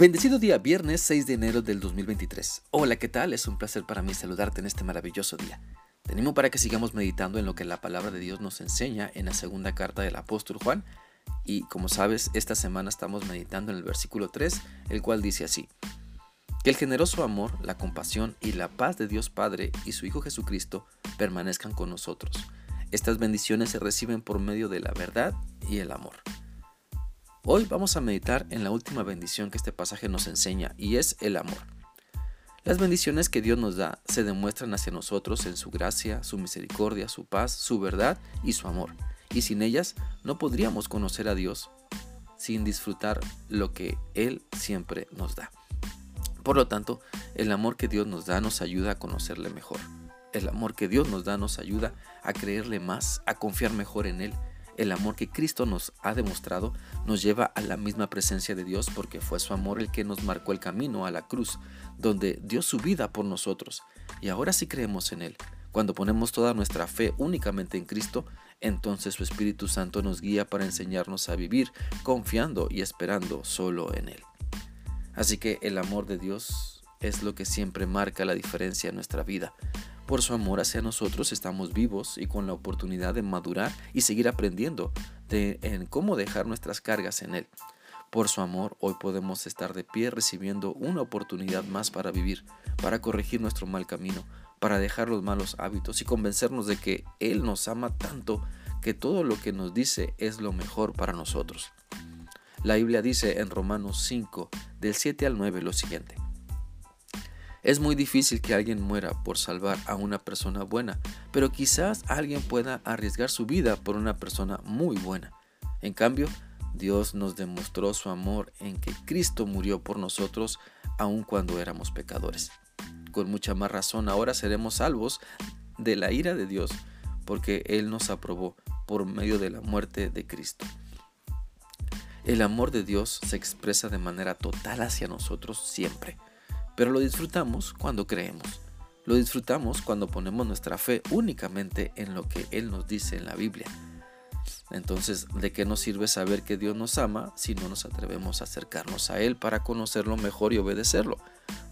Bendecido día, viernes 6 de enero del 2023. Hola, ¿qué tal? Es un placer para mí saludarte en este maravilloso día. Te animo para que sigamos meditando en lo que la palabra de Dios nos enseña en la segunda carta del apóstol Juan. Y como sabes, esta semana estamos meditando en el versículo 3, el cual dice así. Que el generoso amor, la compasión y la paz de Dios Padre y su Hijo Jesucristo permanezcan con nosotros. Estas bendiciones se reciben por medio de la verdad y el amor. Hoy vamos a meditar en la última bendición que este pasaje nos enseña y es el amor. Las bendiciones que Dios nos da se demuestran hacia nosotros en su gracia, su misericordia, su paz, su verdad y su amor. Y sin ellas no podríamos conocer a Dios sin disfrutar lo que Él siempre nos da. Por lo tanto, el amor que Dios nos da nos ayuda a conocerle mejor. El amor que Dios nos da nos ayuda a creerle más, a confiar mejor en Él el amor que Cristo nos ha demostrado nos lleva a la misma presencia de Dios porque fue su amor el que nos marcó el camino a la cruz, donde dio su vida por nosotros. Y ahora sí creemos en Él. Cuando ponemos toda nuestra fe únicamente en Cristo, entonces su Espíritu Santo nos guía para enseñarnos a vivir confiando y esperando solo en Él. Así que el amor de Dios es lo que siempre marca la diferencia en nuestra vida. Por su amor hacia nosotros estamos vivos y con la oportunidad de madurar y seguir aprendiendo en cómo dejar nuestras cargas en Él. Por su amor hoy podemos estar de pie recibiendo una oportunidad más para vivir, para corregir nuestro mal camino, para dejar los malos hábitos y convencernos de que Él nos ama tanto que todo lo que nos dice es lo mejor para nosotros. La Biblia dice en Romanos 5, del 7 al 9 lo siguiente. Es muy difícil que alguien muera por salvar a una persona buena, pero quizás alguien pueda arriesgar su vida por una persona muy buena. En cambio, Dios nos demostró su amor en que Cristo murió por nosotros aun cuando éramos pecadores. Con mucha más razón ahora seremos salvos de la ira de Dios, porque Él nos aprobó por medio de la muerte de Cristo. El amor de Dios se expresa de manera total hacia nosotros siempre pero lo disfrutamos cuando creemos. Lo disfrutamos cuando ponemos nuestra fe únicamente en lo que Él nos dice en la Biblia. Entonces, ¿de qué nos sirve saber que Dios nos ama si no nos atrevemos a acercarnos a Él para conocerlo mejor y obedecerlo?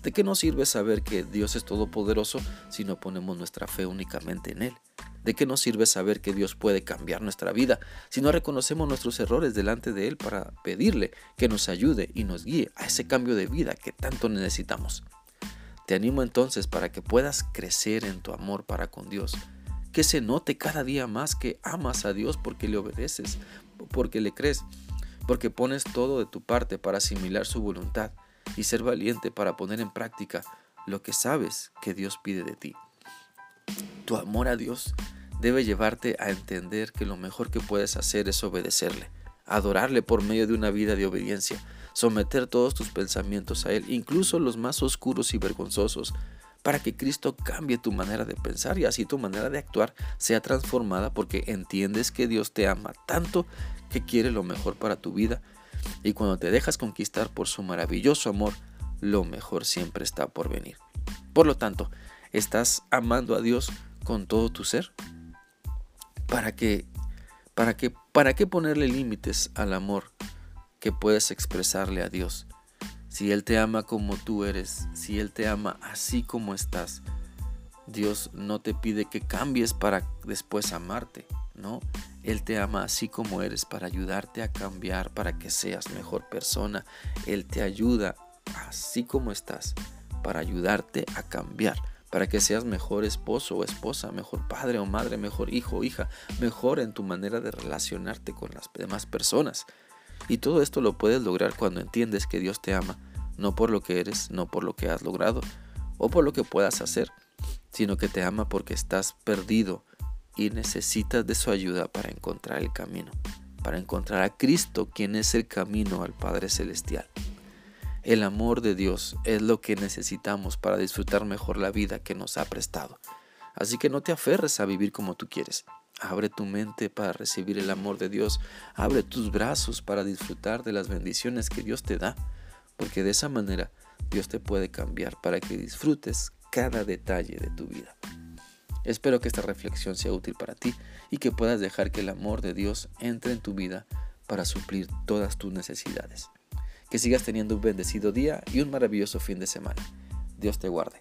¿De qué nos sirve saber que Dios es todopoderoso si no ponemos nuestra fe únicamente en Él? ¿De qué nos sirve saber que Dios puede cambiar nuestra vida si no reconocemos nuestros errores delante de Él para pedirle que nos ayude y nos guíe a ese cambio de vida que tanto necesitamos? Te animo entonces para que puedas crecer en tu amor para con Dios, que se note cada día más que amas a Dios porque le obedeces, porque le crees, porque pones todo de tu parte para asimilar su voluntad y ser valiente para poner en práctica lo que sabes que Dios pide de ti. Tu amor a Dios debe llevarte a entender que lo mejor que puedes hacer es obedecerle, adorarle por medio de una vida de obediencia, someter todos tus pensamientos a Él, incluso los más oscuros y vergonzosos, para que Cristo cambie tu manera de pensar y así tu manera de actuar sea transformada porque entiendes que Dios te ama tanto que quiere lo mejor para tu vida y cuando te dejas conquistar por su maravilloso amor, lo mejor siempre está por venir. Por lo tanto, ¿estás amando a Dios con todo tu ser? ¿Para qué? ¿Para qué, para qué ponerle límites al amor que puedes expresarle a Dios? Si Él te ama como tú eres, si Él te ama así como estás, Dios no te pide que cambies para después amarte, ¿no? Él te ama así como eres para ayudarte a cambiar, para que seas mejor persona. Él te ayuda así como estás, para ayudarte a cambiar para que seas mejor esposo o esposa, mejor padre o madre, mejor hijo o hija, mejor en tu manera de relacionarte con las demás personas. Y todo esto lo puedes lograr cuando entiendes que Dios te ama, no por lo que eres, no por lo que has logrado o por lo que puedas hacer, sino que te ama porque estás perdido y necesitas de su ayuda para encontrar el camino, para encontrar a Cristo, quien es el camino al Padre Celestial. El amor de Dios es lo que necesitamos para disfrutar mejor la vida que nos ha prestado. Así que no te aferres a vivir como tú quieres. Abre tu mente para recibir el amor de Dios. Abre tus brazos para disfrutar de las bendiciones que Dios te da. Porque de esa manera Dios te puede cambiar para que disfrutes cada detalle de tu vida. Espero que esta reflexión sea útil para ti y que puedas dejar que el amor de Dios entre en tu vida para suplir todas tus necesidades. Que sigas teniendo un bendecido día y un maravilloso fin de semana. Dios te guarde.